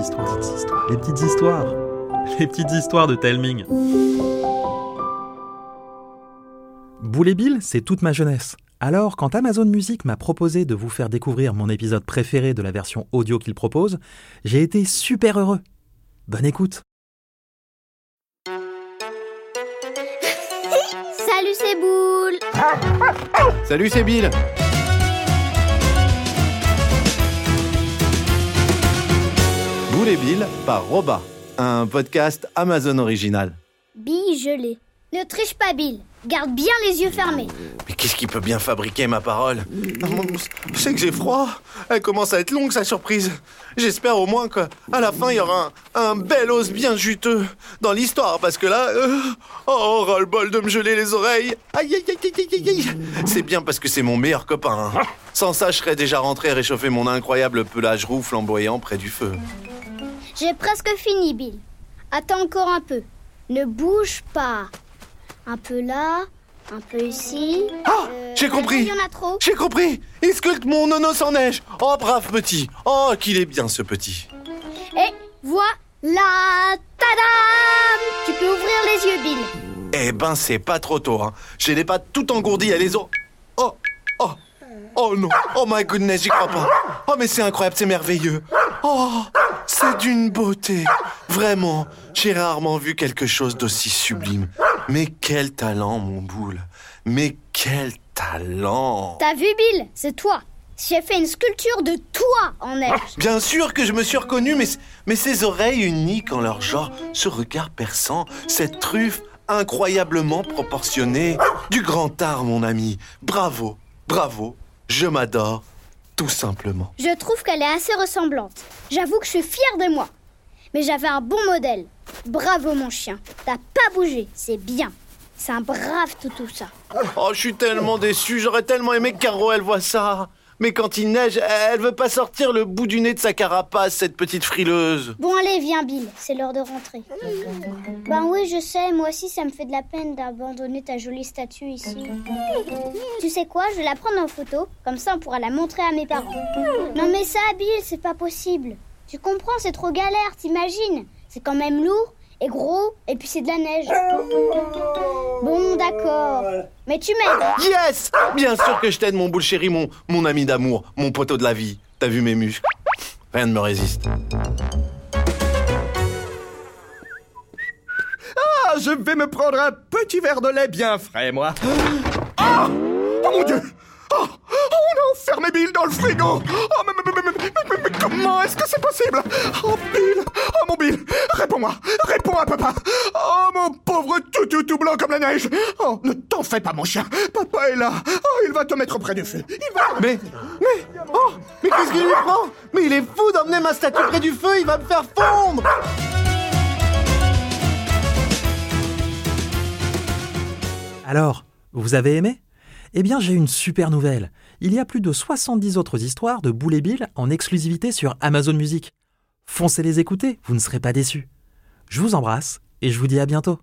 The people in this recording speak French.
histoires, les petites histoires, les petites histoires de Telming. Boule et Bill, c'est toute ma jeunesse. Alors, quand Amazon Music m'a proposé de vous faire découvrir mon épisode préféré de la version audio qu'il propose, j'ai été super heureux. Bonne écoute. Salut, c'est Boule. Salut, c'est Bill. Bill par Roba, un podcast Amazon original. Bille gelée. Ne triche pas, Bill. Garde bien les yeux fermés. Mais qu'est-ce qui peut bien fabriquer ma parole? Je sais que j'ai froid. Elle commence à être longue, sa surprise. J'espère au moins qu'à la fin, il y aura un, un bel os bien juteux dans l'histoire, parce que là... euh, oh, ras-le-bol de me geler les oreilles. Aïe, aïe, aïe, aïe, aïe, aïe. C'est bien parce que c'est mon meilleur copain. hein. Sans ça, je serais déjà rentré réchauffer mon incroyable pelage roux flamboyant près du feu. J'ai presque fini, Bill. Attends encore un peu. Ne bouge pas. Un peu là, un peu ici. Ah, Euh, j'ai compris. Il y en a trop. J'ai compris Il sculpte mon nonos en neige Oh, brave petit Oh, qu'il est bien, ce petit Et voilà. Tadam Tu peux ouvrir les yeux, Bill. Eh ben, c'est pas trop tôt, hein. J'ai les pattes tout engourdies à les os. Oh Oh Oh non Oh my goodness, j'y crois pas Oh, mais c'est incroyable, c'est merveilleux Oh C'est d'une beauté Vraiment, j'ai rarement vu quelque chose d'aussi sublime. Mais quel talent, mon boule Mais quel talent T'as vu, Bill? C'est toi. J'ai fait une sculpture de toi en neige. Bien sûr que je me suis reconnu, mais, mais ces oreilles uniques en leur genre, ce regard perçant, cette truffe incroyablement proportionnée. Du grand art, mon ami. Bravo, bravo, je m'adore, tout simplement. Je trouve qu'elle est assez ressemblante. J'avoue que je suis fière de moi. Mais j'avais un bon modèle. Bravo mon chien. T'as pas bougé, c'est bien. C'est un brave toutou ça. Oh, je suis tellement déçu, j'aurais tellement aimé que Caro, elle voit ça. Mais quand il neige, elle veut pas sortir le bout du nez de sa carapace, cette petite frileuse. Bon allez, viens Bill, c'est l'heure de rentrer. Ben oui, je sais, moi aussi ça me fait de la peine d'abandonner ta jolie statue ici. Tu sais quoi, je vais la prendre en photo, comme ça on pourra la montrer à mes parents. Non mais ça, Bill, c'est pas possible. Tu comprends, c'est trop galère, t'imagines? C'est quand même lourd et gros, et puis c'est de la neige. Bon, d'accord. Mais tu m'aides. Yes Bien sûr que je t'aide, mon boule chéri, mon, mon ami d'amour, mon poteau de la vie. T'as vu mes muscles? Rien ne me résiste. Ah, je vais me prendre un petit verre de lait bien frais, moi. Ah Oh mon Dieu Oh, oh, on a enfermé Bill dans le frigo Oh, mais, mais, mais, mais, comment est-ce que c'est possible? Oh, Bill Réponds-moi Réponds à papa. Oh, mon pauvre toutou tout blanc comme la neige. Oh, ne t'en fais pas, mon chien. Papa est là. Oh, il va te mettre près du feu. Il va... Mais, mais, oh, mais qu'est-ce qu'il lui prend? Mais il est fou d'emmener ma statue près du feu, il va me faire fondre. Alors, vous avez aimé? Eh bien, j'ai une super nouvelle. Il y a plus de 70 autres histoires de Boule et Bill en exclusivité sur Amazon Music. Foncez les écouter, vous ne serez pas déçus. Je vous embrasse et je vous dis à bientôt.